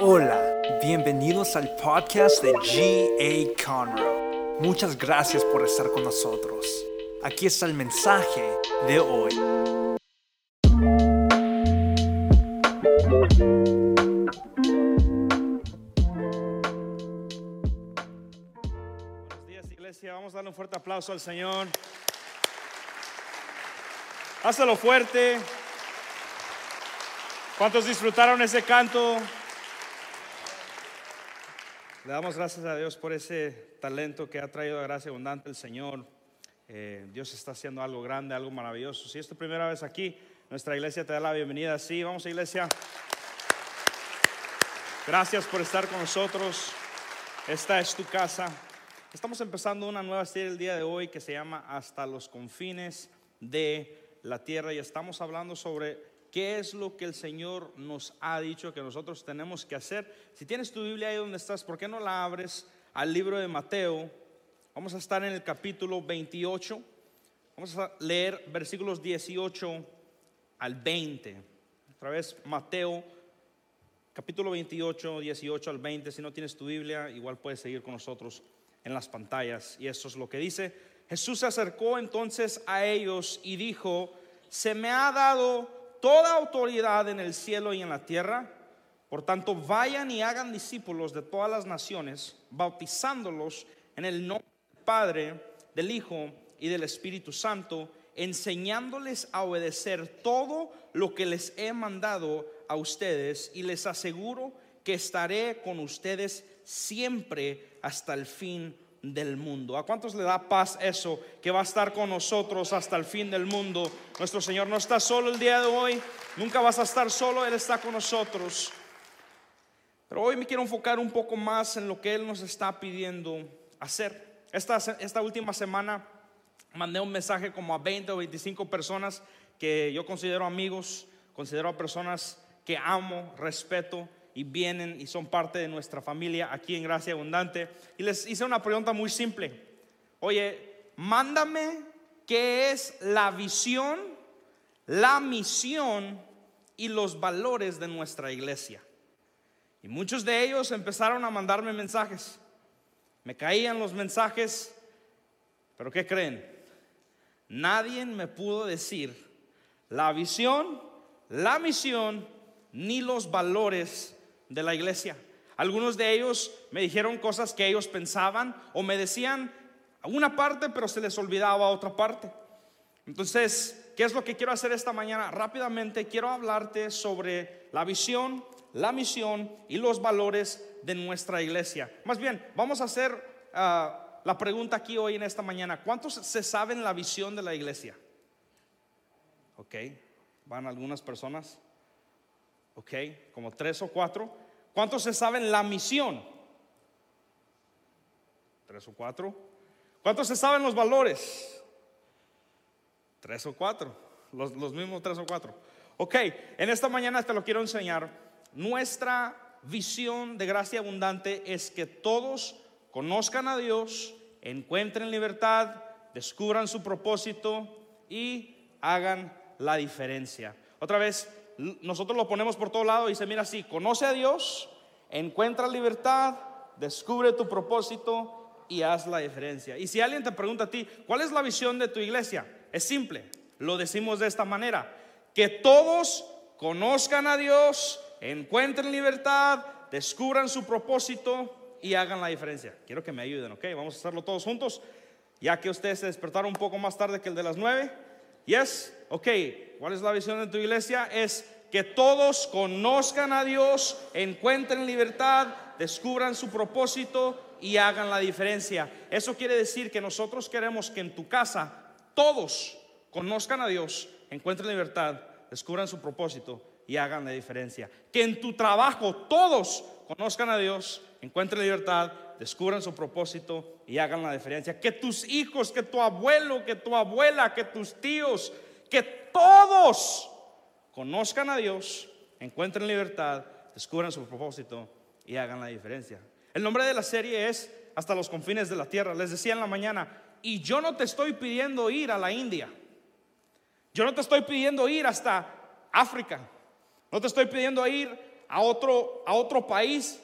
Hola, bienvenidos al podcast de G.A. Conroe. Muchas gracias por estar con nosotros. Aquí está el mensaje de hoy. Buenos días, iglesia. Vamos a darle un fuerte aplauso al Señor. Hazlo fuerte. ¿Cuántos disfrutaron ese canto? Le damos gracias a Dios por ese talento que ha traído a gracia abundante el Señor. Eh, Dios está haciendo algo grande, algo maravilloso. Si es tu primera vez aquí, nuestra iglesia te da la bienvenida. Sí, vamos a iglesia. Gracias por estar con nosotros. Esta es tu casa. Estamos empezando una nueva serie el día de hoy que se llama Hasta los confines de la tierra y estamos hablando sobre qué es lo que el Señor nos ha dicho que nosotros tenemos que hacer. Si tienes tu Biblia ahí donde estás, ¿por qué no la abres al libro de Mateo? Vamos a estar en el capítulo 28. Vamos a leer versículos 18 al 20. Otra vez Mateo capítulo 28, 18 al 20. Si no tienes tu Biblia, igual puedes seguir con nosotros en las pantallas. Y esto es lo que dice. Jesús se acercó entonces a ellos y dijo, se me ha dado toda autoridad en el cielo y en la tierra. Por tanto, vayan y hagan discípulos de todas las naciones, bautizándolos en el nombre del Padre, del Hijo y del Espíritu Santo, enseñándoles a obedecer todo lo que les he mandado a ustedes y les aseguro que estaré con ustedes siempre hasta el fin del mundo. ¿A cuántos le da paz eso? Que va a estar con nosotros hasta el fin del mundo. Nuestro Señor no está solo el día de hoy, nunca vas a estar solo, Él está con nosotros. Pero hoy me quiero enfocar un poco más en lo que Él nos está pidiendo hacer. Esta, esta última semana mandé un mensaje como a 20 o 25 personas que yo considero amigos, considero a personas que amo, respeto y vienen y son parte de nuestra familia aquí en Gracia Abundante. Y les hice una pregunta muy simple. Oye, mándame qué es la visión, la misión y los valores de nuestra iglesia. Y muchos de ellos empezaron a mandarme mensajes. Me caían los mensajes, pero ¿qué creen? Nadie me pudo decir la visión, la misión, ni los valores de la iglesia. Algunos de ellos me dijeron cosas que ellos pensaban o me decían una parte, pero se les olvidaba otra parte. Entonces, ¿qué es lo que quiero hacer esta mañana? Rápidamente quiero hablarte sobre la visión, la misión y los valores de nuestra iglesia. Más bien, vamos a hacer uh, la pregunta aquí hoy en esta mañana. ¿Cuántos se saben la visión de la iglesia? Ok, van algunas personas. Ok, como tres o cuatro. ¿Cuántos se saben la misión? Tres o cuatro. ¿Cuántos se saben los valores? Tres o cuatro. Los, los mismos tres o cuatro. Ok, en esta mañana te lo quiero enseñar. Nuestra visión de gracia abundante es que todos conozcan a Dios, encuentren libertad, descubran su propósito y hagan la diferencia. Otra vez, nosotros lo ponemos por todo lado y dice, mira así, conoce a Dios, encuentra libertad, descubre tu propósito y haz la diferencia. Y si alguien te pregunta a ti, ¿cuál es la visión de tu iglesia? Es simple, lo decimos de esta manera, que todos conozcan a Dios, encuentren libertad, descubran su propósito y hagan la diferencia. Quiero que me ayuden, ¿ok? Vamos a hacerlo todos juntos, ya que ustedes se despertaron un poco más tarde que el de las nueve. Yes, ok. ¿Cuál es la visión de tu iglesia? Es que todos conozcan a Dios, encuentren libertad, descubran su propósito y hagan la diferencia. Eso quiere decir que nosotros queremos que en tu casa todos conozcan a Dios, encuentren libertad, descubran su propósito y hagan la diferencia. Que en tu trabajo todos conozcan a Dios, encuentren libertad, descubran su propósito y hagan la diferencia. Que tus hijos, que tu abuelo, que tu abuela, que tus tíos, que todos conozcan a Dios, encuentren libertad, descubran su propósito y hagan la diferencia. El nombre de la serie es Hasta los confines de la tierra. Les decía en la mañana, y yo no te estoy pidiendo ir a la India. Yo no te estoy pidiendo ir hasta África. No te estoy pidiendo ir a otro, a otro país.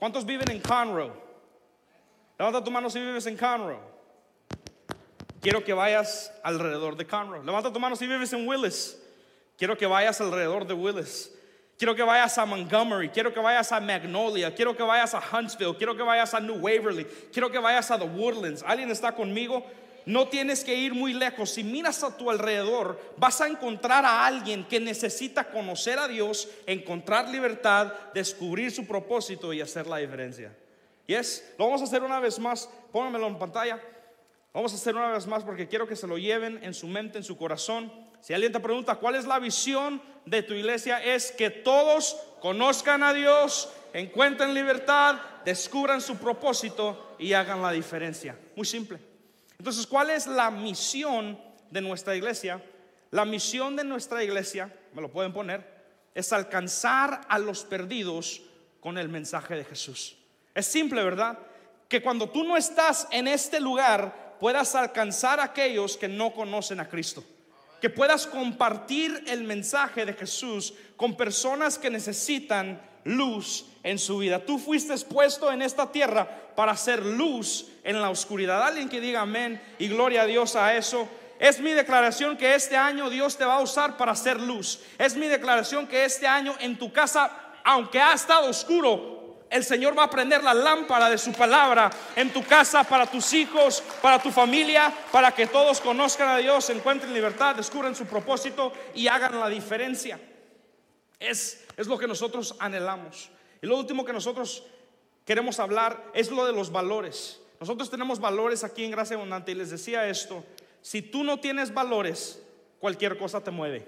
¿Cuántos viven en Conroe? Levanta tu mano si vives en Conroe. Quiero que vayas alrededor de Conroe. Levanta tu mano si vives en Willis. Quiero que vayas alrededor de Willis. Quiero que vayas a Montgomery, quiero que vayas a Magnolia, quiero que vayas a Huntsville, quiero que vayas a New Waverly, quiero que vayas a The Woodlands. ¿Alguien está conmigo? No tienes que ir muy lejos. Si miras a tu alrededor, vas a encontrar a alguien que necesita conocer a Dios, encontrar libertad, descubrir su propósito y hacer la diferencia. Y es, lo vamos a hacer una vez más. Pónganmelo en pantalla. Vamos a hacer una vez más porque quiero que se lo lleven en su mente, en su corazón. Si alguien te pregunta cuál es la visión de tu iglesia, es que todos conozcan a Dios, encuentren libertad, descubran su propósito y hagan la diferencia. Muy simple. Entonces, ¿cuál es la misión de nuestra iglesia? La misión de nuestra iglesia, me lo pueden poner, es alcanzar a los perdidos con el mensaje de Jesús. Es simple, ¿verdad? Que cuando tú no estás en este lugar, puedas alcanzar a aquellos que no conocen a Cristo que puedas compartir el mensaje de Jesús con personas que necesitan luz en su vida. Tú fuiste puesto en esta tierra para hacer luz en la oscuridad. Alguien que diga amén y gloria a Dios a eso. Es mi declaración que este año Dios te va a usar para hacer luz. Es mi declaración que este año en tu casa, aunque ha estado oscuro, el Señor va a prender la lámpara de su palabra en tu casa, para tus hijos, para tu familia, para que todos conozcan a Dios, encuentren libertad, descubran su propósito y hagan la diferencia. Es, es lo que nosotros anhelamos. Y lo último que nosotros queremos hablar es lo de los valores. Nosotros tenemos valores aquí en Gracia Abundante y les decía esto, si tú no tienes valores, cualquier cosa te mueve.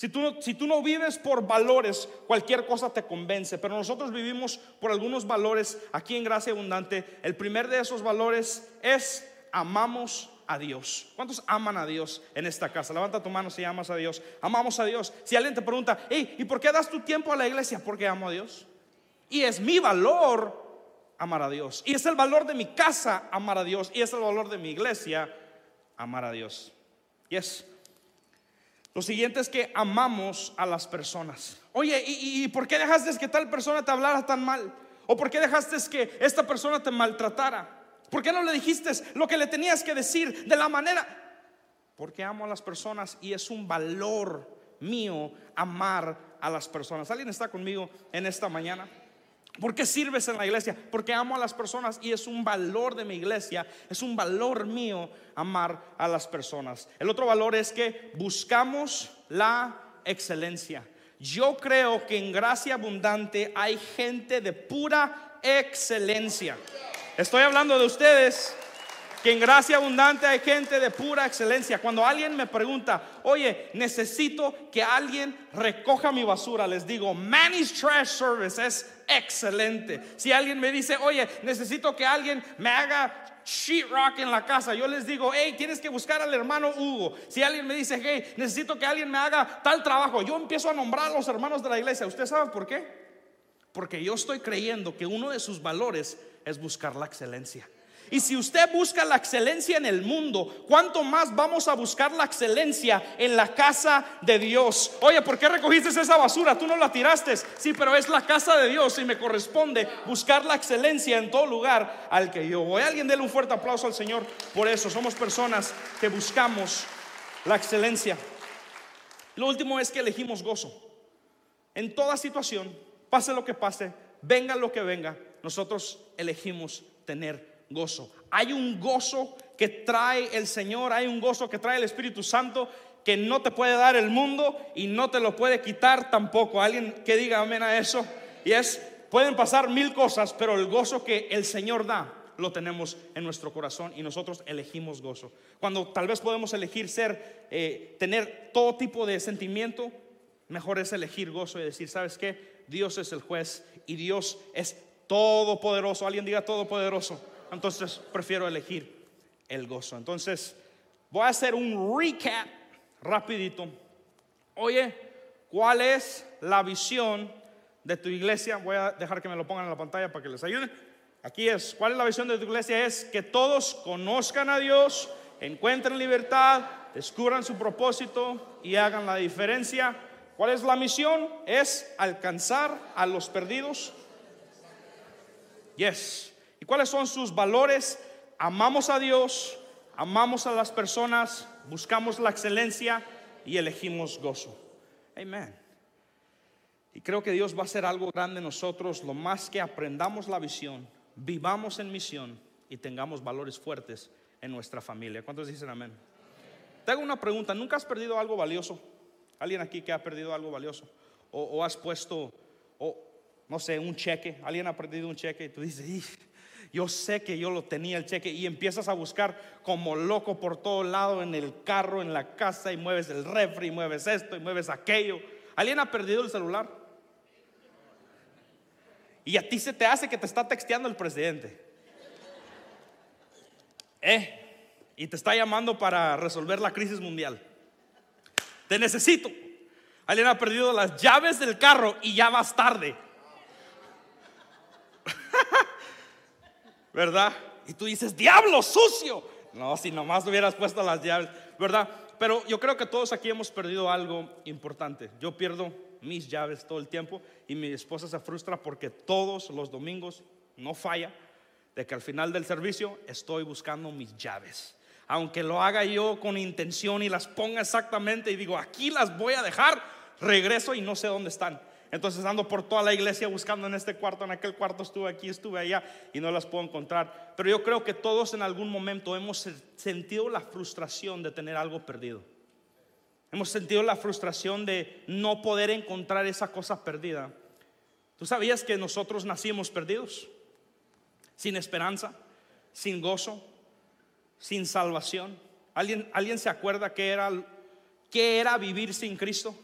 Si tú, si tú no vives por valores, cualquier cosa te convence, pero nosotros vivimos por algunos valores aquí en Gracia Abundante. El primer de esos valores es amamos a Dios. ¿Cuántos aman a Dios en esta casa? Levanta tu mano si amas a Dios. Amamos a Dios. Si alguien te pregunta, hey, ¿y por qué das tu tiempo a la iglesia? Porque amo a Dios. Y es mi valor amar a Dios. Y es el valor de mi casa amar a Dios. Y es el valor de mi iglesia amar a Dios. Y es lo siguiente es que amamos a las personas. Oye, ¿y, por qué dejaste que tal persona te hablara tan mal? ¿O por qué dejaste que esta persona te maltratara? ¿Por qué no le dijiste lo que le tenías que decir de la manera? Porque amo a las personas y es un valor mío amar a las personas. ¿Alguien está conmigo en esta mañana? ¿Por qué sirves en la iglesia? Porque amo a las personas y es un valor de mi iglesia, es un valor mío amar a las personas. El otro valor es que buscamos la excelencia. Yo creo que en gracia abundante hay gente de pura excelencia. Estoy hablando de ustedes que en gracia abundante hay gente de pura excelencia. Cuando alguien me pregunta, oye, necesito que alguien recoja mi basura, les digo, Manny's Trash Service es excelente. Si alguien me dice, oye, necesito que alguien me haga sheetrock en la casa, yo les digo, hey, tienes que buscar al hermano Hugo. Si alguien me dice, hey, necesito que alguien me haga tal trabajo, yo empiezo a nombrar a los hermanos de la iglesia. ¿Usted sabe por qué? Porque yo estoy creyendo que uno de sus valores es buscar la excelencia. Y si usted busca la excelencia en el mundo, ¿cuánto más vamos a buscar la excelencia en la casa de Dios? Oye, ¿por qué recogiste esa basura? Tú no la tiraste. Sí, pero es la casa de Dios y me corresponde buscar la excelencia en todo lugar al que yo voy. Alguien déle un fuerte aplauso al Señor por eso. Somos personas que buscamos la excelencia. Lo último es que elegimos gozo. En toda situación, pase lo que pase, venga lo que venga, nosotros elegimos tener gozo. Hay un gozo que trae el Señor, hay un gozo que trae el Espíritu Santo que no te puede dar el mundo y no te lo puede quitar tampoco. Alguien que diga amén a eso. Y es, pueden pasar mil cosas, pero el gozo que el Señor da lo tenemos en nuestro corazón y nosotros elegimos gozo. Cuando tal vez podemos elegir ser, eh, tener todo tipo de sentimiento, mejor es elegir gozo y decir, ¿sabes qué? Dios es el juez y Dios es todopoderoso. Alguien diga todopoderoso entonces prefiero elegir el gozo. Entonces, voy a hacer un recap rapidito. Oye, ¿cuál es la visión de tu iglesia? Voy a dejar que me lo pongan en la pantalla para que les ayude. Aquí es, ¿cuál es la visión de tu iglesia? Es que todos conozcan a Dios, encuentren libertad, descubran su propósito y hagan la diferencia. ¿Cuál es la misión? Es alcanzar a los perdidos. Yes. ¿Y cuáles son sus valores? Amamos a Dios, amamos a las personas, buscamos la excelencia y elegimos gozo. Amén. Y creo que Dios va a hacer algo grande en nosotros, lo más que aprendamos la visión, vivamos en misión y tengamos valores fuertes en nuestra familia. ¿Cuántos dicen amén? Te hago una pregunta, ¿nunca has perdido algo valioso? ¿Alguien aquí que ha perdido algo valioso? O, has puesto, o no sé, un cheque, alguien ha perdido un cheque y tú dices, yo sé que yo lo tenía el cheque y empiezas a buscar como loco por todo lado en el carro, en la casa y mueves el refri, y mueves esto y mueves aquello. ¿Alguien ha perdido el celular? Y a ti se te hace que te está texteando el presidente. Eh, y te está llamando para resolver la crisis mundial. Te necesito. Alguien ha perdido las llaves del carro y ya vas tarde. ¿Verdad? Y tú dices, diablo, sucio. No, si nomás hubieras puesto las llaves, ¿verdad? Pero yo creo que todos aquí hemos perdido algo importante. Yo pierdo mis llaves todo el tiempo y mi esposa se frustra porque todos los domingos no falla de que al final del servicio estoy buscando mis llaves. Aunque lo haga yo con intención y las ponga exactamente y digo, aquí las voy a dejar, regreso y no sé dónde están. Entonces ando por toda la iglesia buscando en este cuarto, en aquel cuarto, estuve aquí, estuve allá y no las puedo encontrar. Pero yo creo que todos en algún momento hemos sentido la frustración de tener algo perdido. Hemos sentido la frustración de no poder encontrar esa cosa perdida. ¿Tú sabías que nosotros nacimos perdidos? Sin esperanza, sin gozo, sin salvación. ¿Alguien, ¿alguien se acuerda que era, qué era vivir sin Cristo?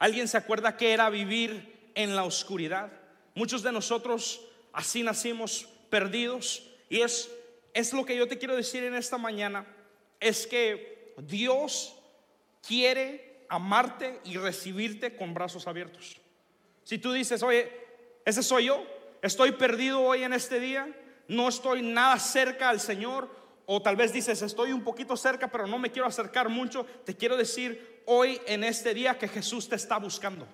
¿Alguien se acuerda que era vivir en la oscuridad? Muchos de nosotros así nacimos perdidos. Y es, es lo que yo te quiero decir en esta mañana. Es que Dios quiere amarte y recibirte con brazos abiertos. Si tú dices, oye, ese soy yo, estoy perdido hoy en este día, no estoy nada cerca al Señor, o tal vez dices, estoy un poquito cerca, pero no me quiero acercar mucho, te quiero decir, hoy en este día que Jesús te está buscando.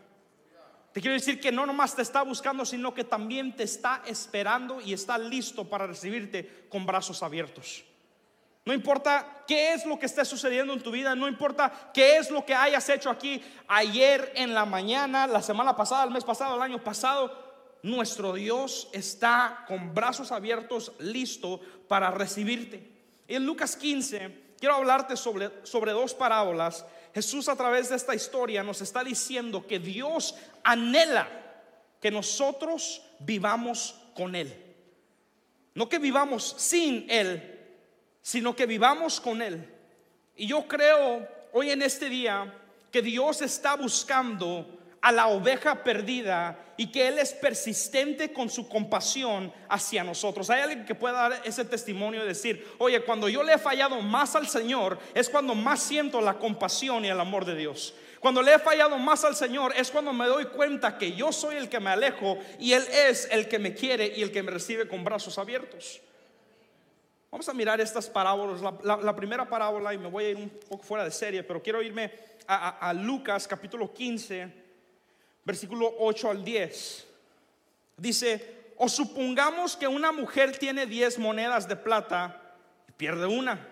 Te quiero decir que no nomás te está buscando, sino que también te está esperando y está listo para recibirte con brazos abiertos. No importa qué es lo que esté sucediendo en tu vida, no importa qué es lo que hayas hecho aquí ayer en la mañana, la semana pasada, el mes pasado, el año pasado, nuestro Dios está con brazos abiertos, listo para recibirte. En Lucas 15, quiero hablarte sobre, sobre dos parábolas Jesús a través de esta historia nos está diciendo que Dios anhela que nosotros vivamos con Él. No que vivamos sin Él, sino que vivamos con Él. Y yo creo hoy en este día que Dios está buscando a la oveja perdida y que Él es persistente con su compasión hacia nosotros. Hay alguien que pueda dar ese testimonio y decir, oye, cuando yo le he fallado más al Señor es cuando más siento la compasión y el amor de Dios. Cuando le he fallado más al Señor es cuando me doy cuenta que yo soy el que me alejo y Él es el que me quiere y el que me recibe con brazos abiertos. Vamos a mirar estas parábolas. La, primera parábola, y me voy a ir un poco fuera de serie, pero quiero irme a, Lucas capítulo 15 versículo 8 al 10. Dice, o supongamos que una mujer tiene 10 monedas de plata y pierde una.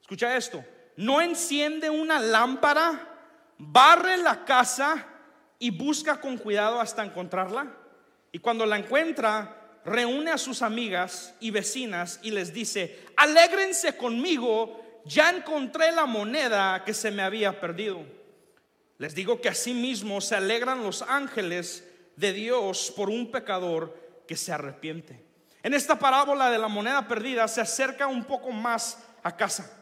Escucha esto, no enciende una lámpara, barre la casa y busca con cuidado hasta encontrarla. Y cuando la encuentra, reúne a sus amigas y vecinas y les dice, alégrense conmigo, ya encontré la moneda que se me había perdido. Les digo que asimismo se alegran los ángeles de Dios por un pecador que se arrepiente. En esta parábola de la moneda perdida se acerca un poco más a casa.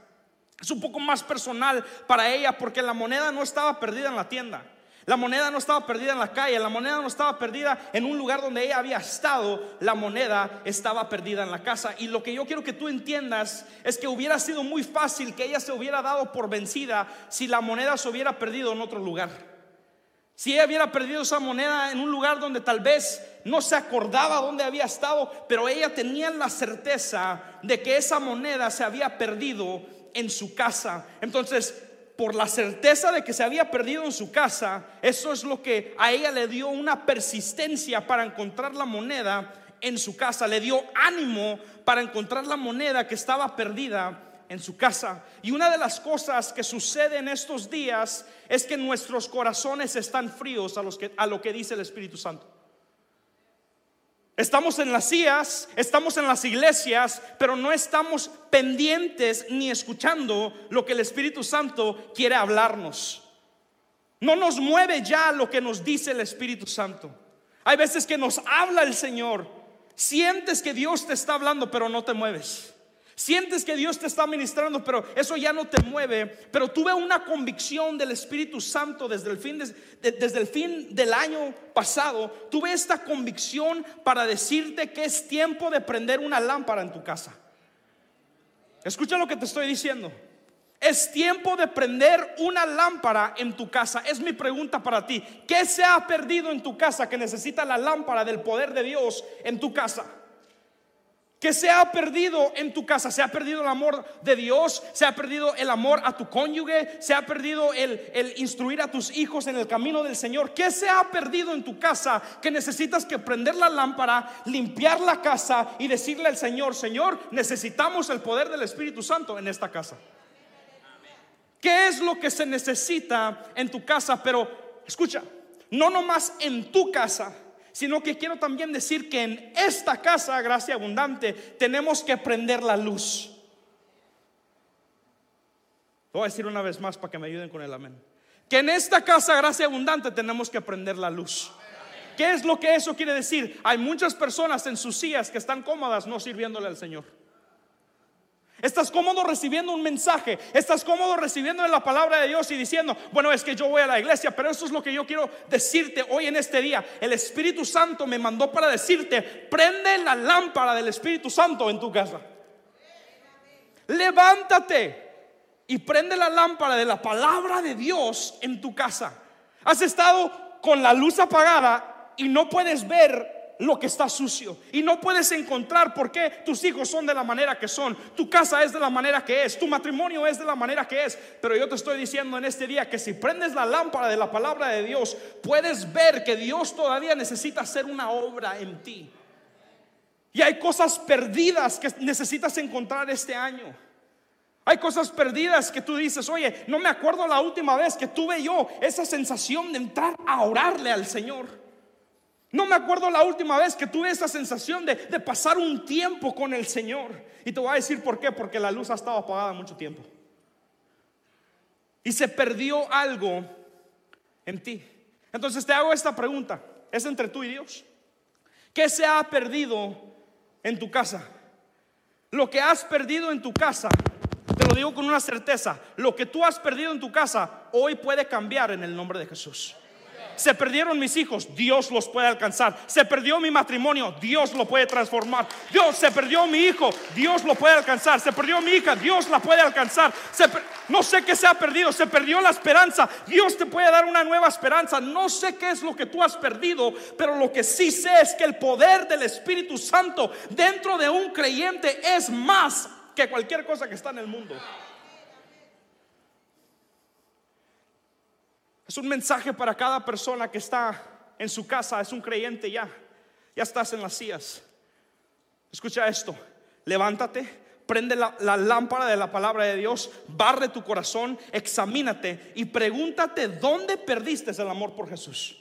Es un poco más personal para ella porque la moneda no estaba perdida en la tienda. La moneda no estaba perdida en la calle, la moneda no estaba perdida en un lugar donde ella había estado, la moneda estaba perdida en la casa. Y lo que yo quiero que tú entiendas es que hubiera sido muy fácil que ella se hubiera dado por vencida si la moneda se hubiera perdido en otro lugar. Si ella hubiera perdido esa moneda en un lugar donde tal vez no se acordaba dónde había estado, pero ella tenía la certeza de que esa moneda se había perdido en su casa. Entonces, por la certeza de que se había perdido en su casa, eso es lo que a ella le dio una persistencia para encontrar la moneda en su casa, le dio ánimo para encontrar la moneda que estaba perdida en su casa. Y una de las cosas que sucede en estos días es que nuestros corazones están fríos a, a lo que dice el Espíritu Santo. Estamos en las sillas, estamos en las iglesias, pero no estamos pendientes ni escuchando lo que el Espíritu Santo quiere hablarnos. No nos mueve ya lo que nos dice el Espíritu Santo. Hay veces que nos habla el Señor. Sientes que Dios te está hablando, pero no te mueves. Sientes que Dios te está ministrando, pero eso ya no te mueve. Pero tuve una convicción del Espíritu Santo desde el fin, desde el fin del año pasado. Tuve esta convicción para decirte que es tiempo de prender una lámpara en tu casa. Escucha lo que te estoy diciendo. Es tiempo de prender una lámpara en tu casa. Es mi pregunta para ti. ¿Qué se ha perdido en tu casa que necesita la lámpara del poder de Dios en tu casa? Que se ha perdido en tu casa, se ha perdido el amor de Dios, se ha perdido el amor a tu cónyuge, se ha perdido el, el, instruir a tus hijos en el camino del Señor. ¿Qué se ha perdido en tu casa que necesitas que prender la lámpara, limpiar la casa y decirle al Señor, Señor, necesitamos el poder del Espíritu Santo en esta casa? ¿Qué es lo que se necesita en tu casa? Pero escucha, no nomás en tu casa sino que quiero también decir que en esta casa, gracia abundante, tenemos que prender la luz. voy a decir una vez más para que me ayuden con el amén. Que en esta casa, gracia abundante, tenemos que prender la luz. ¿Qué es lo que eso quiere decir? Hay muchas personas en sus sillas que están cómodas no sirviéndole al Señor. Estás cómodo recibiendo un mensaje, estás cómodo recibiendo la palabra de Dios y diciendo, bueno, es que yo voy a la iglesia, pero eso es lo que yo quiero decirte hoy en este día. El Espíritu Santo me mandó para decirte, prende la lámpara del Espíritu Santo en tu casa. Levántate y prende la lámpara de la palabra de Dios en tu casa. Has estado con la luz apagada y no puedes ver lo que está sucio. Y no puedes encontrar por qué tus hijos son de la manera que son, tu casa es de la manera que es, tu matrimonio es de la manera que es. Pero yo te estoy diciendo en este día que si prendes la lámpara de la palabra de Dios, puedes ver que Dios todavía necesita hacer una obra en ti. Y hay cosas perdidas que necesitas encontrar este año. Hay cosas perdidas que tú dices, oye, no me acuerdo la última vez que tuve yo esa sensación de entrar a orarle al Señor. No me acuerdo la última vez que tuve esa sensación de, pasar un tiempo con el Señor. Y te voy a decir por qué, porque la luz ha estado apagada mucho tiempo. Y se perdió algo en ti. Entonces te hago esta pregunta. Es entre tú y Dios. ¿Qué se ha perdido en tu casa? Lo que has perdido en tu casa, te lo digo con una certeza, lo que tú has perdido en tu casa hoy puede cambiar en el nombre de Jesús. Se perdieron mis hijos, Dios los puede alcanzar. Se perdió mi matrimonio, Dios lo puede transformar. Dios, se perdió mi hijo, Dios lo puede alcanzar. Se perdió mi hija, Dios la puede alcanzar. no sé qué se ha perdido, se perdió la esperanza. Dios te puede dar una nueva esperanza. No sé qué es lo que tú has perdido, pero lo que sí sé es que el poder del Espíritu Santo dentro de un creyente es más que cualquier cosa que está en el mundo. Es un mensaje para cada persona que está en su casa, es un creyente ya. Ya estás en las sillas. Escucha esto. Levántate, prende la, la, lámpara de la palabra de Dios, barre tu corazón, examínate y pregúntate dónde perdiste el amor por Jesús.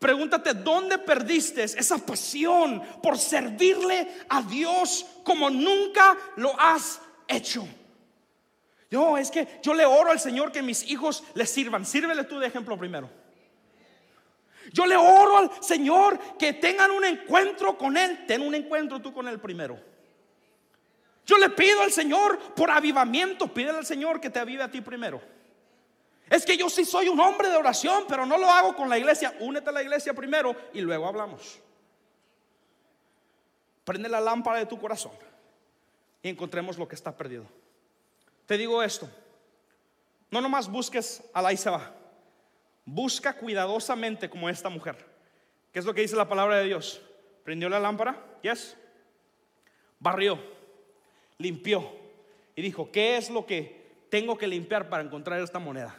Pregúntate dónde perdiste esa pasión por servirle a Dios como nunca lo has hecho. No, es que yo le oro al Señor que mis hijos le sirvan. Sírvele tú de ejemplo primero. Yo le oro al Señor que tengan un encuentro con Él. Ten un encuentro tú con Él primero. Yo le pido al Señor por avivamiento. Pídele al Señor que te avive a ti primero. Es que yo sí soy un hombre de oración, pero no lo hago con la iglesia. Únete a la iglesia primero y luego hablamos. Prende la lámpara de tu corazón y encontremos lo que está perdido. Te digo esto, no nomás busques a la y se va, busca cuidadosamente como esta mujer. ¿Qué es lo que dice la palabra de Dios? Prendió la lámpara, yes, barrió, limpió y dijo, ¿qué es lo que tengo que limpiar para encontrar esta moneda.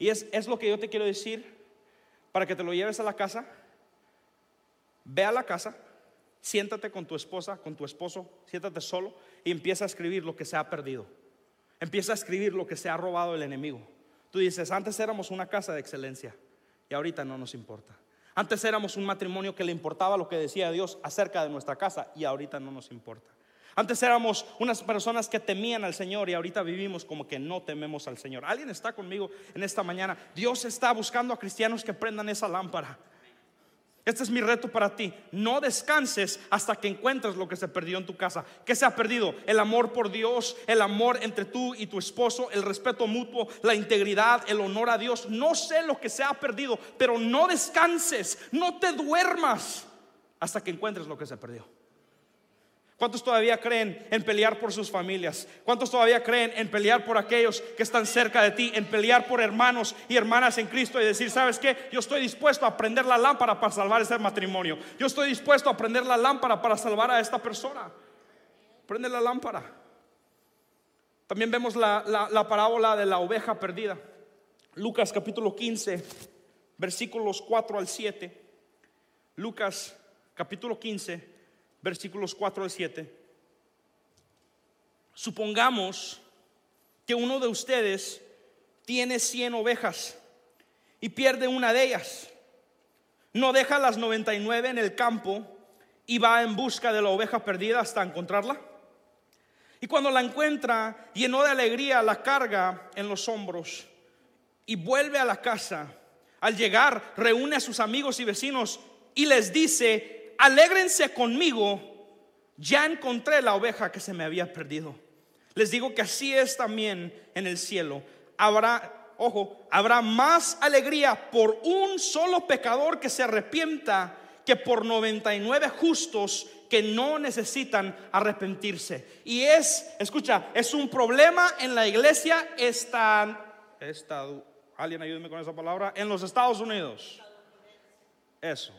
Y es, es lo que yo te quiero decir para que te lo lleves a la casa. Ve a la casa, siéntate con tu esposa, con tu esposo, siéntate solo y empieza a escribir lo que se ha perdido. Empieza a escribir lo que se ha robado el enemigo. Tú dices, antes éramos una casa de excelencia y ahorita no nos importa. Antes éramos un matrimonio que le importaba lo que decía Dios acerca de nuestra casa y ahorita no nos importa. Antes éramos unas personas que temían al Señor y ahorita vivimos como que no tememos al Señor. ¿Alguien está conmigo en esta mañana? Dios está buscando a cristianos que prendan esa lámpara. Este es mi reto para ti. No descanses hasta que encuentres lo que se perdió en tu casa. ¿Qué se ha perdido? El amor por Dios, el amor entre tú y tu esposo, el respeto mutuo, la integridad, el honor a Dios. No sé lo que se ha perdido, pero no descanses, no te duermas hasta que encuentres lo que se perdió. ¿Cuántos todavía creen en pelear por sus familias? ¿Cuántos todavía creen en pelear por aquellos que están cerca de ti? En pelear por hermanos y hermanas en Cristo y decir, ¿sabes qué? Yo estoy dispuesto a prender la lámpara para salvar ese matrimonio. Yo estoy dispuesto a prender la lámpara para salvar a esta persona. Prende la lámpara. También vemos la, la parábola de la oveja perdida. Lucas capítulo 15, versículos 4 al 7. Lucas capítulo 15 versículos 4 al 7. Supongamos que uno de ustedes tiene 100 ovejas y pierde una de ellas. No deja las 99 en el campo y va en busca de la oveja perdida hasta encontrarla. Y cuando la encuentra, lleno de alegría, la carga en los hombros y vuelve a la casa. Al llegar, reúne a sus amigos y vecinos y les dice, alégrense conmigo, ya encontré la oveja que se me había perdido. Les digo que así es también en el cielo. Habrá, ojo, habrá más alegría por un solo pecador que se arrepienta que por 99 justos que no necesitan arrepentirse. Y es, escucha, es un problema en la iglesia esta, esta alguien ayúdeme con esa palabra, en los Estados Unidos. Eso.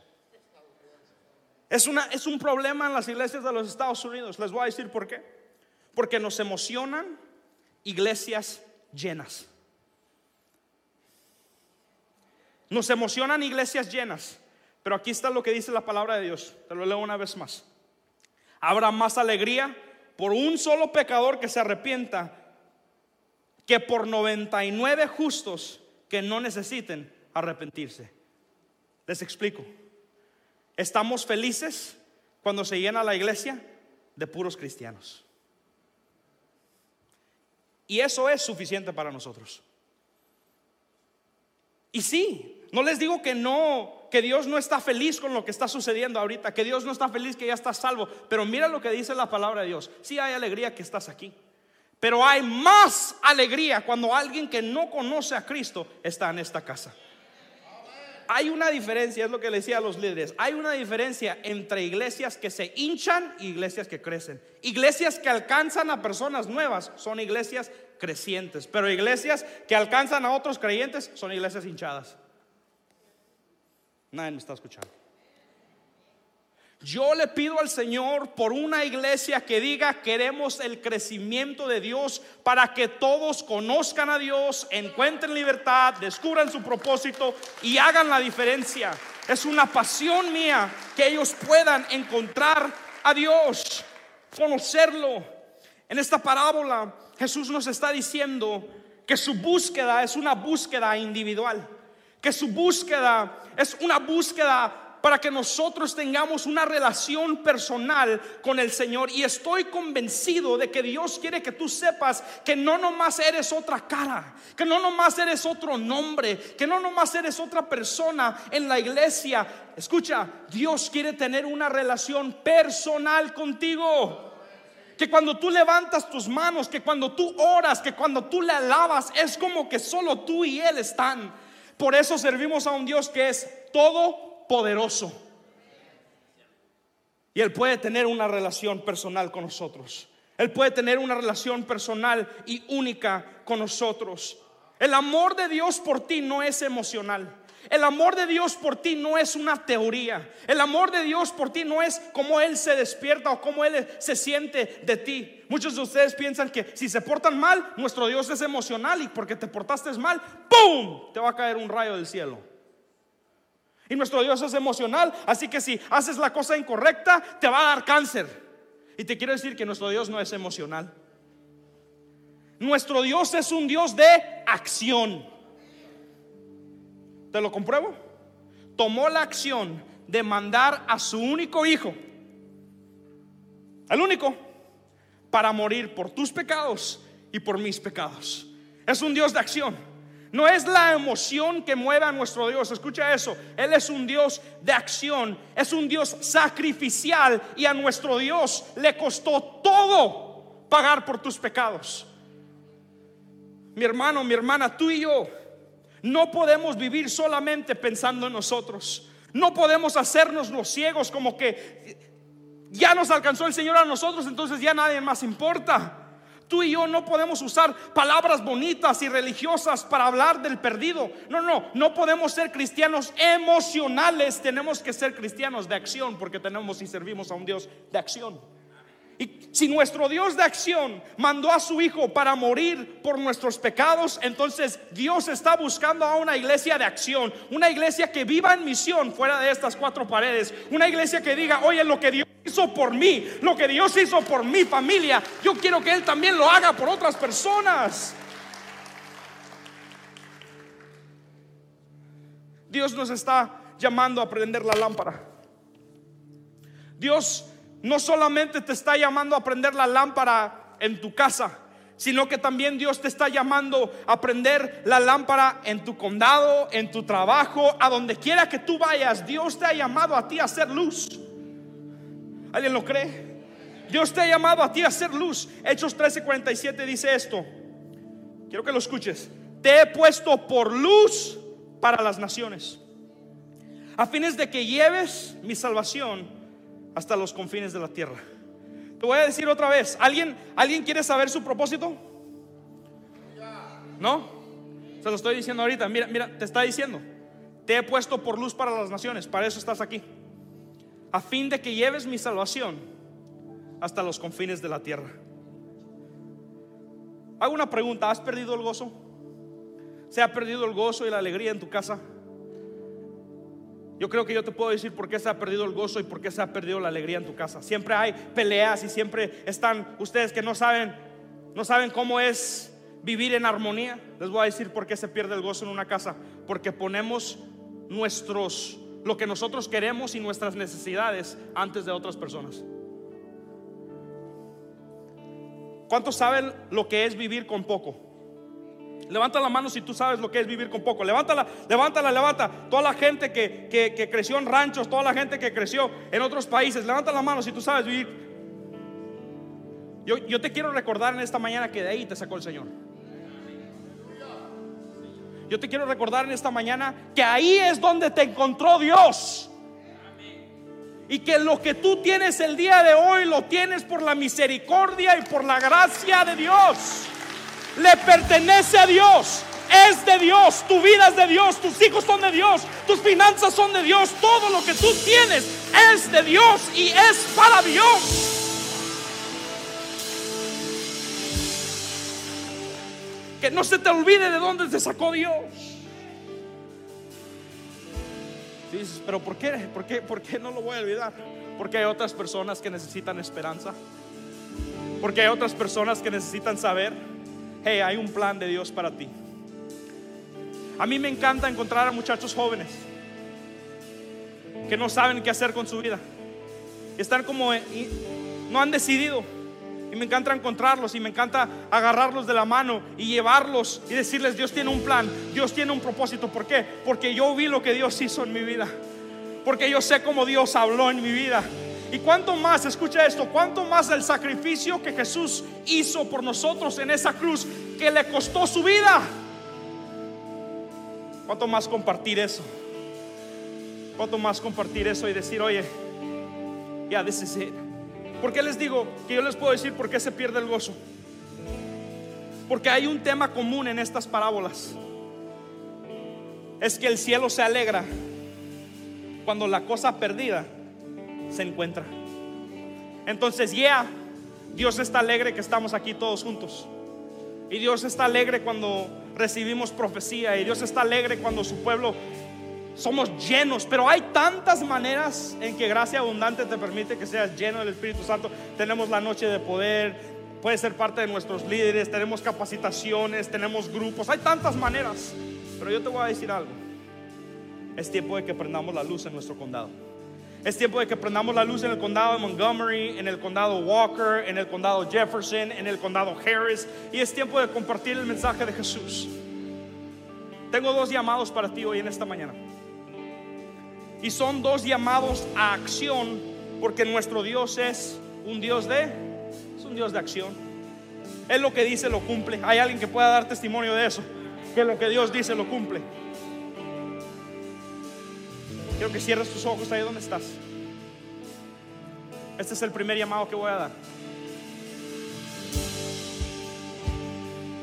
Es, una, es un problema en las iglesias de los Estados Unidos. Les voy a decir por qué. Porque nos emocionan iglesias llenas. Nos emocionan iglesias llenas. Pero aquí está lo que dice la palabra de Dios. Te lo leo una vez más. Habrá más alegría por un solo pecador que se arrepienta que por 99 justos que no necesiten arrepentirse. Les explico. Estamos felices cuando se llena la iglesia de puros cristianos. Y eso es suficiente para nosotros. Y sí, no les digo que no, que Dios no está feliz con lo que está sucediendo ahorita, que Dios no está feliz que ya estás salvo, pero mira lo que dice la palabra de Dios. Sí hay alegría que estás aquí, pero hay más alegría cuando alguien que no conoce a Cristo está en esta casa hay una diferencia, es lo que le decía a los líderes, hay una diferencia entre iglesias que se hinchan y iglesias que crecen. Iglesias que alcanzan a personas nuevas son iglesias crecientes, pero iglesias que alcanzan a otros creyentes son iglesias hinchadas. Nadie me está escuchando. Yo le pido al Señor por una iglesia que diga queremos el crecimiento de Dios para que todos conozcan a Dios, encuentren libertad, descubran su propósito y hagan la diferencia. Es una pasión mía que ellos puedan encontrar a Dios, conocerlo. En esta parábola Jesús nos está diciendo que su búsqueda es una búsqueda individual, que su búsqueda es una búsqueda para que nosotros tengamos una relación personal con el Señor. Y estoy convencido de que Dios quiere que tú sepas que no nomás eres otra cara, que no nomás eres otro nombre, que no nomás eres otra persona en la iglesia. Escucha, Dios quiere tener una relación personal contigo. Que cuando tú levantas tus manos, que cuando tú oras, que cuando tú le alabas, es como que solo tú y Él están. Por eso servimos a un Dios que es todo poderoso. Y Él puede tener una relación personal con nosotros. Él puede tener una relación personal y única con nosotros. El amor de Dios por ti no es emocional. El amor de Dios por ti no es una teoría. El amor de Dios por ti no es cómo Él se despierta o cómo Él se siente de ti. Muchos de ustedes piensan que si se portan mal, nuestro Dios es emocional y porque te portaste mal, ¡pum! Te va a caer un rayo del cielo. Y nuestro Dios es emocional, así que si haces la cosa incorrecta, te va a dar cáncer. Y te quiero decir que nuestro Dios no es emocional. Nuestro Dios es un Dios de acción. ¿Te lo compruebo? Tomó la acción de mandar a su único hijo, el único, para morir por tus pecados y por mis pecados. Es un Dios de acción. No es la emoción que mueve a nuestro Dios. Escucha eso. Él es un Dios de acción. Es un Dios sacrificial. Y a nuestro Dios le costó todo pagar por tus pecados. Mi hermano, mi hermana, tú y yo no podemos vivir solamente pensando en nosotros. No podemos hacernos los ciegos como que ya nos alcanzó el Señor a nosotros, entonces ya nadie más importa. Tú y yo no podemos usar palabras bonitas y religiosas para hablar del perdido. No, no, no podemos ser cristianos emocionales, tenemos que ser cristianos de acción porque tenemos y servimos a un Dios de acción. Y si nuestro Dios de acción mandó a su Hijo para morir por nuestros pecados, entonces Dios está buscando a una iglesia de acción, una iglesia que viva en misión fuera de estas cuatro paredes, una iglesia que diga, oye, lo que Dios hizo por mí, lo que Dios hizo por mi familia, yo quiero que Él también lo haga por otras personas. Dios nos está llamando a prender la lámpara. Dios no solamente te está llamando a prender la lámpara en tu casa, sino que también Dios te está llamando a prender la lámpara en tu condado, en tu trabajo, a donde quiera que tú vayas. Dios te ha llamado a ti a hacer luz. ¿Alguien lo cree? Dios te ha llamado a ti a hacer luz. Hechos 13:47 dice esto. Quiero que lo escuches. Te he puesto por luz para las naciones, a fines de que lleves mi salvación hasta los confines de la tierra. Te voy a decir otra vez, ¿alguien, ¿alguien quiere saber su propósito? ¿No? Se lo estoy diciendo ahorita. Mira, mira, te está diciendo. Te he puesto por luz para las naciones, para eso estás aquí. A fin de que lleves mi salvación hasta los confines de la tierra. Hago una pregunta, ¿has perdido el gozo? ¿Se ha perdido el gozo y la alegría en tu casa? Yo creo que yo te puedo decir por qué se ha perdido el gozo y por qué se ha perdido la alegría en tu casa. Siempre hay peleas y siempre están ustedes que no saben, no saben cómo es vivir en armonía. Les voy a decir por qué se pierde el gozo en una casa. Porque ponemos nuestros, lo que nosotros queremos y nuestras necesidades antes de otras personas. ¿Cuántos saben lo que es vivir con poco? Levanta la mano si tú sabes lo que es vivir con poco. Levántala, levántala, levanta. Toda la gente que, creció en ranchos, toda la gente que creció en otros países, levanta la mano si tú sabes vivir. Yo, yo te quiero recordar en esta mañana que de ahí te sacó el Señor. Yo te quiero recordar en esta mañana que ahí es donde te encontró Dios. Y que lo que tú tienes el día de hoy lo tienes por la misericordia y por la gracia de Dios le pertenece a Dios. Es de Dios, tu vida es de Dios, tus hijos son de Dios, tus finanzas son de Dios, todo lo que tú tienes es de Dios y es para Dios. Que no se te olvide de dónde te sacó Dios. Dices, pero ¿por qué? ¿Por qué? ¿Por qué no lo voy a olvidar? Porque hay otras personas que necesitan esperanza. Porque hay otras personas que necesitan saber hey, hay un plan de Dios para ti. A mí me encanta encontrar a muchachos jóvenes que no saben qué hacer con su vida. Están como, no han decidido. Y me encanta encontrarlos y me encanta agarrarlos de la mano y llevarlos y decirles, Dios tiene un plan, Dios tiene un propósito. ¿Por qué? Porque yo vi lo que Dios hizo en mi vida. Porque yo sé cómo Dios habló en mi vida. Y cuánto más, escucha esto, cuánto más el sacrificio que Jesús hizo por nosotros en esa cruz que le costó su vida. Cuánto más compartir eso. Cuánto más compartir eso y decir, oye, yeah, this is it. ¿Por qué les digo que yo les puedo decir por qué se pierde el gozo? Porque hay un tema común en estas parábolas. es que el cielo se alegra cuando la cosa perdida se encuentra. Entonces, ya, Dios está alegre que estamos aquí todos juntos. Y Dios está alegre cuando recibimos profecía. Y Dios está alegre cuando su pueblo somos llenos. Pero hay tantas maneras en que gracia abundante te permite que seas lleno del Espíritu Santo. Tenemos la noche de poder. Puede ser parte de nuestros líderes. Tenemos capacitaciones. Tenemos grupos. Hay tantas maneras. Pero yo te voy a decir algo. Es tiempo de que prendamos la luz en nuestro condado. Es tiempo de que prendamos la luz en el condado de Montgomery, en el condado Walker, en el condado Jefferson, en el condado Harris. Y es tiempo de compartir el mensaje de Jesús. Tengo dos llamados para ti hoy en esta mañana. Y son dos llamados a acción porque nuestro Dios es un Dios de es un Dios de acción. Es lo que dice lo cumple. Hay alguien que pueda dar testimonio de eso, que lo que Dios dice lo cumple. Quiero que cierres tus ojos ahí donde estás. Este es el primer llamado que voy a dar.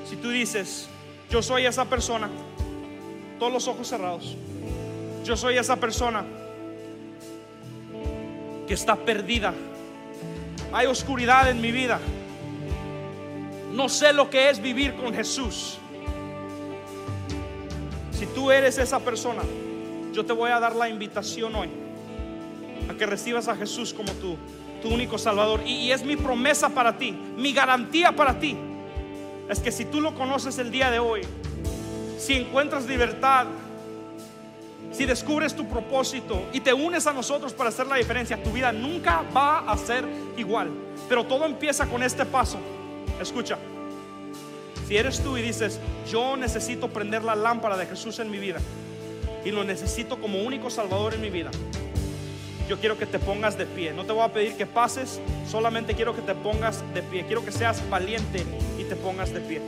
Si tú dices, yo soy esa persona, todos los ojos cerrados, yo soy esa persona que está perdida. Hay oscuridad en mi vida. No sé lo que es vivir con Jesús. Si tú eres esa persona, yo te voy a dar la invitación hoy a que recibas a Jesús como tú, tu único Salvador. Y, y, es mi promesa para ti, mi garantía para ti. Es que si tú lo conoces el día de hoy, si encuentras libertad, si descubres tu propósito y te unes a nosotros para hacer la diferencia, tu vida nunca va a ser igual. Pero todo empieza con este paso. Escucha. Si eres tú y dices, yo necesito prender la lámpara de Jesús en mi vida, y lo necesito como único salvador en mi vida. Yo quiero que te pongas de pie. No te voy a pedir que pases, solamente quiero que te pongas de pie. Quiero que seas valiente y te pongas de pie.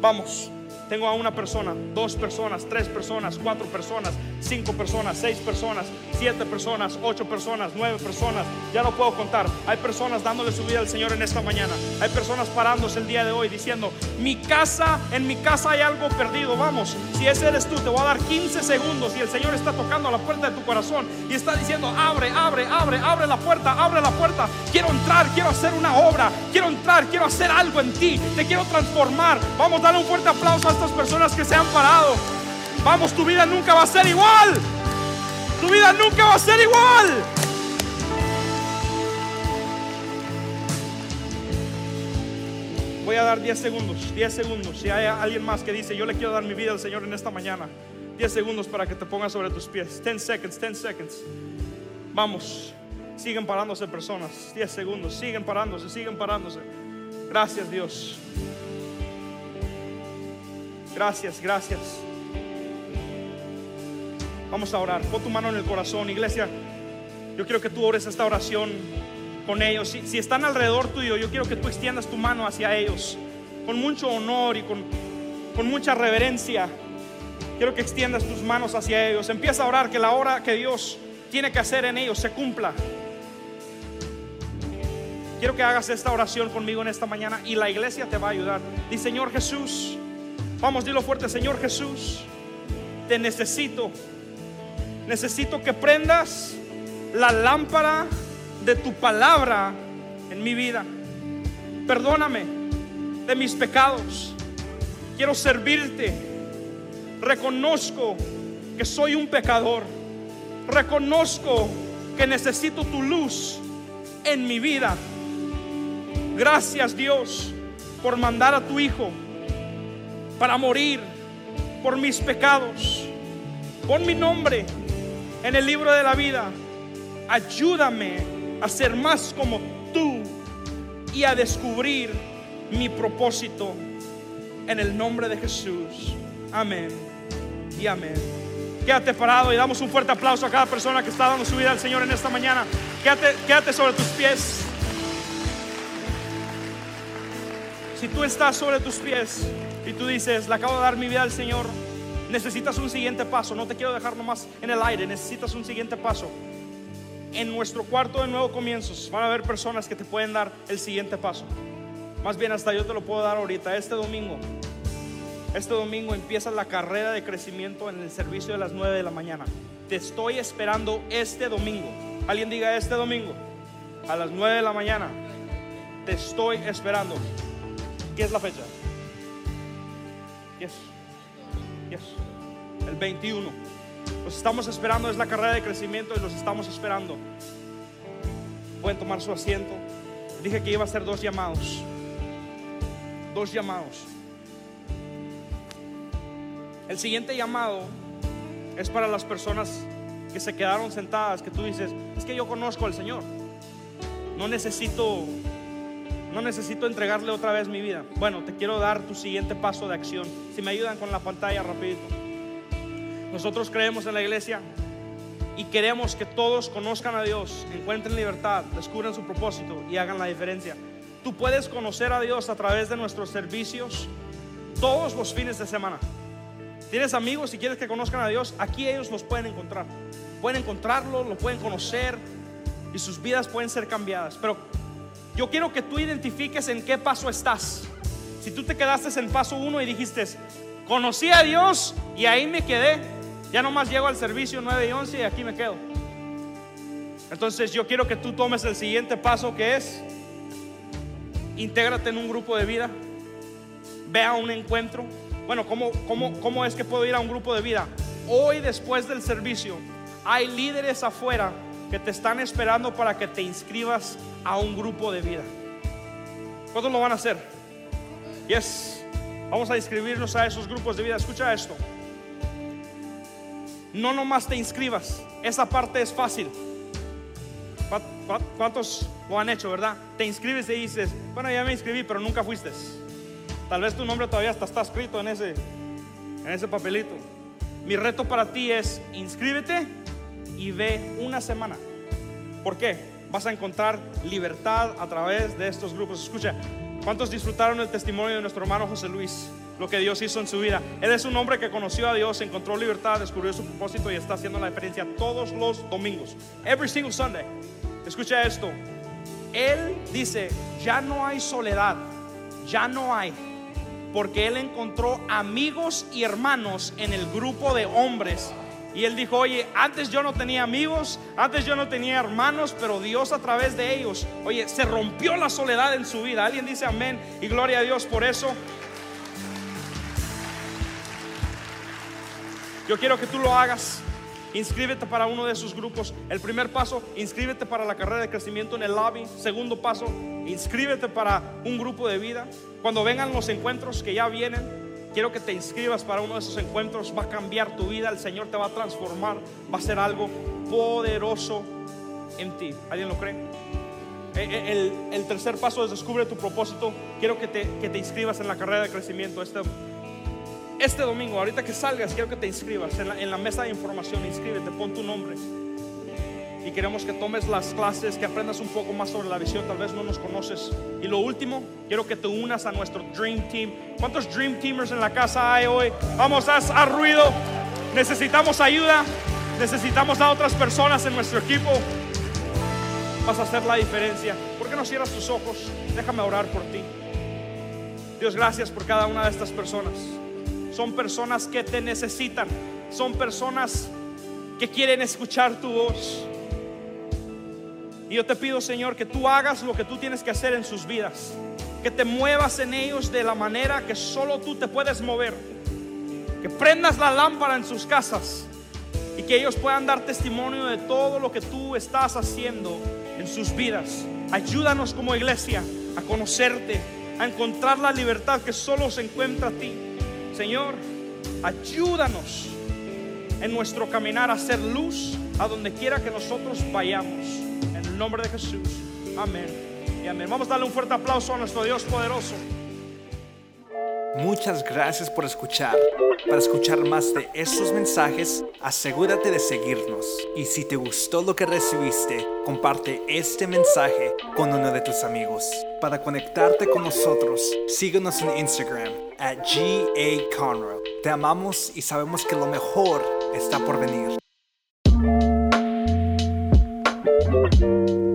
Vamos. Tengo a una persona, dos personas, tres personas, cuatro personas, cinco personas, seis personas, siete personas, ocho personas, nueve personas. Ya no puedo contar. Hay personas dándole su vida al Señor en esta mañana. Hay personas parándose el día de hoy diciendo, mi casa, en mi casa hay algo perdido. Vamos, si ese eres tú, te voy a dar 15 segundos y el Señor está tocando a la puerta de tu corazón y está diciendo, abre, abre, abre, abre la puerta, abre la puerta. Quiero entrar, quiero hacer una obra, quiero entrar, quiero hacer algo en ti, te quiero transformar. Vamos, dale un fuerte aplauso a estas personas que se han parado. Vamos, tu vida nunca va a ser igual. Tu vida nunca va a ser igual. Voy a dar 10 segundos, 10 segundos. Si hay alguien más que dice, yo le quiero dar mi vida al Señor en esta mañana, 10 segundos para que te pongas sobre tus pies. 10 seconds, 10 seconds. Vamos, siguen parándose personas. 10 segundos, siguen parándose, siguen parándose. Gracias Dios. Gracias, gracias. Vamos a orar. Pon tu mano en el corazón, iglesia. Yo quiero que tú ores esta oración con ellos. Si, están alrededor tuyo, yo quiero que tú extiendas tu mano hacia ellos con mucho honor y con, con mucha reverencia. Quiero que extiendas tus manos hacia ellos. Empieza a orar que la hora que Dios tiene que hacer en ellos se cumpla. Quiero que hagas esta oración conmigo en esta mañana y la iglesia te va a ayudar. Dice Señor Jesús, vamos, dilo fuerte, Señor Jesús, te necesito. Necesito que prendas la lámpara de tu palabra en mi vida. Perdóname de mis pecados. Quiero servirte. Reconozco que soy un pecador. Reconozco que necesito tu luz en mi vida. Gracias Dios por mandar a tu Hijo para morir por mis pecados. Pon mi nombre en el libro de la vida. Ayúdame a ser más como tú y a descubrir mi propósito en el nombre de Jesús. Amén y amén. Quédate parado y damos un fuerte aplauso a cada persona que está dando su vida al Señor en esta mañana. Quédate, quédate sobre tus pies. Si tú estás sobre tus pies y tú dices, le acabo de dar mi vida al Señor, necesitas un siguiente paso. No te quiero dejar nomás en el aire, necesitas un siguiente paso. En nuestro cuarto de nuevo comienzos van a haber personas que te pueden dar el siguiente paso. Más bien hasta yo te lo puedo dar ahorita, este domingo. Este domingo empieza la carrera de crecimiento en el servicio de las 9 de la mañana. Te estoy esperando este domingo. Alguien diga este domingo a las 9 de la mañana. Te estoy esperando. ¿Qué es la fecha? Yes. Yes. El 21. Los estamos esperando, es la carrera de crecimiento y los estamos esperando. Pueden tomar su asiento. Dije que iba a ser dos llamados. Dos llamados. El siguiente llamado es para las personas que se quedaron sentadas, que tú dices, es que yo conozco al Señor. No necesito no necesito entregarle otra vez mi vida. Bueno, te quiero dar tu siguiente paso de acción. Si me ayudan con la pantalla rapidito. Nosotros creemos en la iglesia y queremos que todos conozcan a Dios, encuentren libertad, descubran su propósito y hagan la diferencia. Tú puedes conocer a Dios a través de nuestros servicios todos los fines de semana. Tienes amigos y quieres que conozcan a Dios, aquí ellos los pueden encontrar. Pueden encontrarlo, lo pueden conocer y sus vidas pueden ser cambiadas. Pero yo quiero que tú identifiques en qué paso estás. Si tú te quedaste en paso uno y dijiste, conocí a Dios y ahí me quedé, ya nomás llego al servicio 9 y 11 y aquí me quedo. Entonces yo quiero que tú tomes el siguiente paso que es, intégrate en un grupo de vida, ve a un encuentro, bueno, ¿cómo, cómo, ¿cómo es que puedo ir a un grupo de vida? Hoy después del servicio hay líderes afuera que te están esperando para que te inscribas a un grupo de vida. ¿Cuántos lo van a hacer? Yes. Vamos a inscribirnos a esos grupos de vida. Escucha esto. No nomás te inscribas. Esa parte es fácil. ¿Cuántos lo han hecho, verdad? Te inscribes y dices, bueno, ya me inscribí, pero nunca fuiste. Tal vez tu nombre todavía está escrito en ese, en ese papelito. Mi reto para ti es inscríbete y ve una semana. ¿Por qué? Vas a encontrar libertad a través de estos grupos. Escucha, ¿cuántos disfrutaron el testimonio de nuestro hermano José Luis? Lo que Dios hizo en su vida. Él es un hombre que conoció a Dios, encontró libertad, descubrió su propósito y está haciendo la diferencia todos los domingos. Every single Sunday. Escucha esto. Él dice, ya no hay soledad, ya no hay porque él encontró amigos y hermanos en el grupo de hombres. Y él dijo, oye, antes yo no tenía amigos, antes yo no tenía hermanos, pero Dios a través de ellos, oye, se rompió la soledad en su vida. Alguien dice amén y gloria a Dios por eso. Yo quiero que tú lo hagas. Inscríbete para uno de esos grupos. El primer paso, inscríbete para la carrera de crecimiento en el lobby. Segundo paso, inscríbete para un grupo de vida. Cuando vengan los encuentros que ya vienen, quiero que te inscribas para uno de esos encuentros. Va a cambiar tu vida, el Señor te va a transformar, va a ser algo poderoso en ti. ¿Alguien lo cree? Eh, eh, el, tercer paso es descubre tu propósito. Quiero que te, que te inscribas en la carrera de crecimiento. Este este domingo, ahorita que salgas, quiero que te inscribas en la, mesa de información. Inscríbete, pon tu nombre. Y queremos que tomes las clases, que aprendas un poco más sobre la visión. Tal vez no nos conoces. Y lo último, quiero que te unas a nuestro Dream Team. ¿Cuántos Dream Teamers en la casa hay hoy? Vamos, a hacer ruido. Necesitamos ayuda. Necesitamos a otras personas en nuestro equipo. Vas a hacer la diferencia. ¿Por qué no cierras tus ojos? Déjame orar por ti. Dios, gracias por cada una de estas personas son personas que te necesitan, son personas que quieren escuchar tu voz. Y yo te pido, Señor, que tú hagas lo que tú tienes que hacer en sus vidas, que te muevas en ellos de la manera que solo tú te puedes mover, que prendas la lámpara en sus casas y que ellos puedan dar testimonio de todo lo que tú estás haciendo en sus vidas. Ayúdanos como iglesia a conocerte, a encontrar la libertad que solo se encuentra a ti. Señor, ayúdanos en nuestro caminar a ser luz a donde quiera que nosotros vayamos. Nombre de Jesús. Amén. Y amén. Vamos a darle un fuerte aplauso a nuestro Dios poderoso. Muchas gracias por escuchar. Para escuchar más de estos mensajes, asegúrate de seguirnos. Y si te gustó lo que recibiste, comparte este mensaje con uno de tus amigos. Para conectarte con nosotros, síguenos en Instagram at GA Te amamos y sabemos que lo mejor está por venir. Música